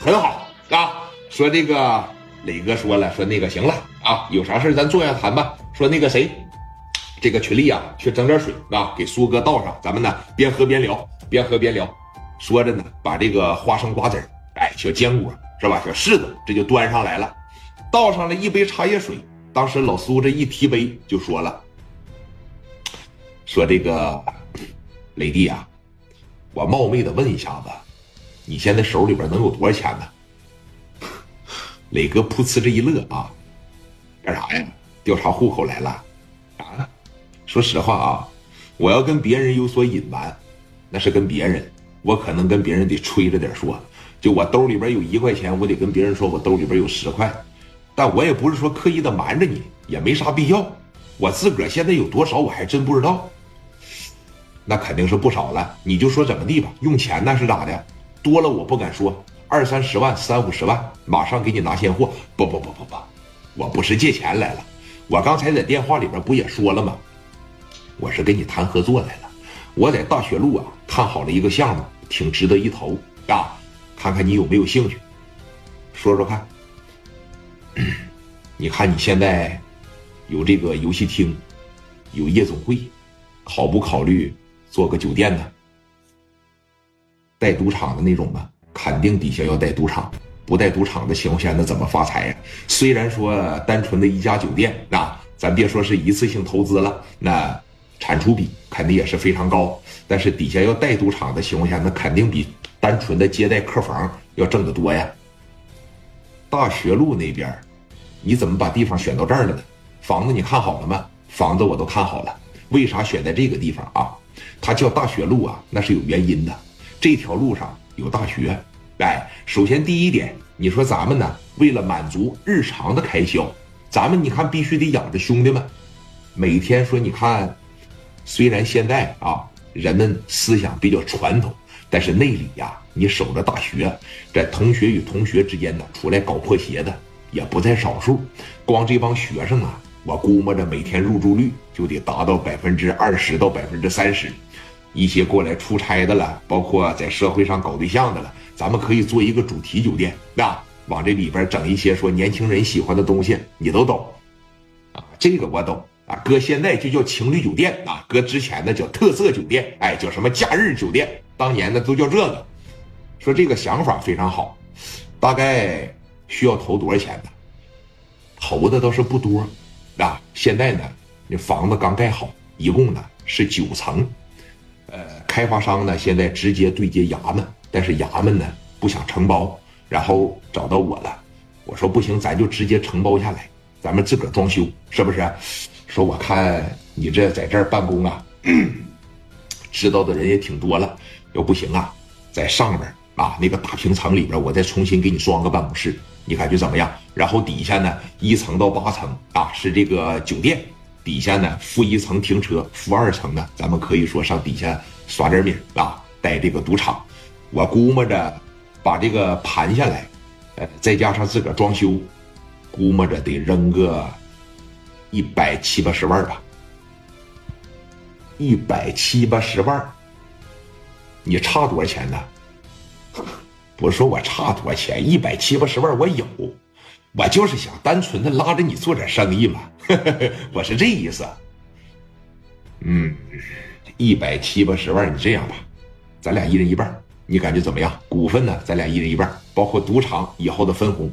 很好啊。说这个磊哥说了，说那个行了啊，有啥事咱坐下谈吧。说那个谁，这个群里啊，去整点水啊，给苏哥倒上，咱们呢边喝边聊，边喝边聊。说着呢，把这个花生瓜子儿，哎，小坚果是吧，小柿子，这就端上来了，倒上了一杯茶叶水。当时老苏这一提杯就说了，说这个 磊弟啊，我冒昧的问一下子，你现在手里边能有多少钱呢？磊哥噗呲这一乐啊，干啥呀？调查户口来了？啊？说实话啊，我要跟别人有所隐瞒，那是跟别人，我可能跟别人得吹着点说，就我兜里边有一块钱，我得跟别人说我兜里边有十块。但我也不是说刻意的瞒着你，也没啥必要。我自个儿现在有多少，我还真不知道。那肯定是不少了。你就说怎么地吧，用钱那是咋的？多了我不敢说，二三十万、三五十万，马上给你拿现货。不不不不不，我不是借钱来了。我刚才在电话里边不也说了吗？我是跟你谈合作来了。我在大学路啊看好了一个项目，挺值得一投啊，看看你有没有兴趣，说说看。你看你现在有这个游戏厅，有夜总会，考不考虑做个酒店呢？带赌场的那种吗？肯定底下要带赌场，不带赌场的情况下，那怎么发财呀？虽然说单纯的一家酒店啊，咱别说是一次性投资了，那产出比肯定也是非常高。但是底下要带赌场的情况下，那肯定比单纯的接待客房要挣得多呀。大学路那边，你怎么把地方选到这儿了呢？房子你看好了吗？房子我都看好了。为啥选在这个地方啊？它叫大学路啊，那是有原因的。这条路上有大学。哎，首先第一点，你说咱们呢，为了满足日常的开销，咱们你看必须得养着兄弟们。每天说你看，虽然现在啊，人们思想比较传统。但是内里呀，你守着大学，在同学与同学之间呢，出来搞破鞋的也不在少数。光这帮学生啊，我估摸着每天入住率就得达到百分之二十到百分之三十。一些过来出差的了，包括在社会上搞对象的了，咱们可以做一个主题酒店，啊，往这里边整一些说年轻人喜欢的东西，你都懂啊？这个我懂啊，搁现在就叫情侣酒店啊，搁之前呢叫特色酒店，哎，叫什么假日酒店。当年呢都叫这个，说这个想法非常好，大概需要投多少钱呢？投的倒是不多，啊，现在呢，那房子刚盖好，一共呢是九层，开发商呢现在直接对接衙门，但是衙门呢不想承包，然后找到我了，我说不行，咱就直接承包下来，咱们自个儿装修，是不是？说我看你这在这儿办公啊，知道的人也挺多了。要不行啊，在上面啊那个大平层里边，我再重新给你装个办公室，你感觉怎么样？然后底下呢，一层到八层啊是这个酒店，底下呢负一层停车，负二层呢咱们可以说上底下耍点米啊，带这个赌场。我估摸着把这个盘下来，呃，再加上自个儿装修，估摸着得扔个一百七八十万吧，一百七八十万。你差多少钱呢？不是说我差多少钱，一百七八十万我有，我就是想单纯的拉着你做点生意嘛，我是这意思。嗯，一百七八十万，你这样吧，咱俩一人一半，你感觉怎么样？股份呢？咱俩一人一半，包括赌场以后的分红，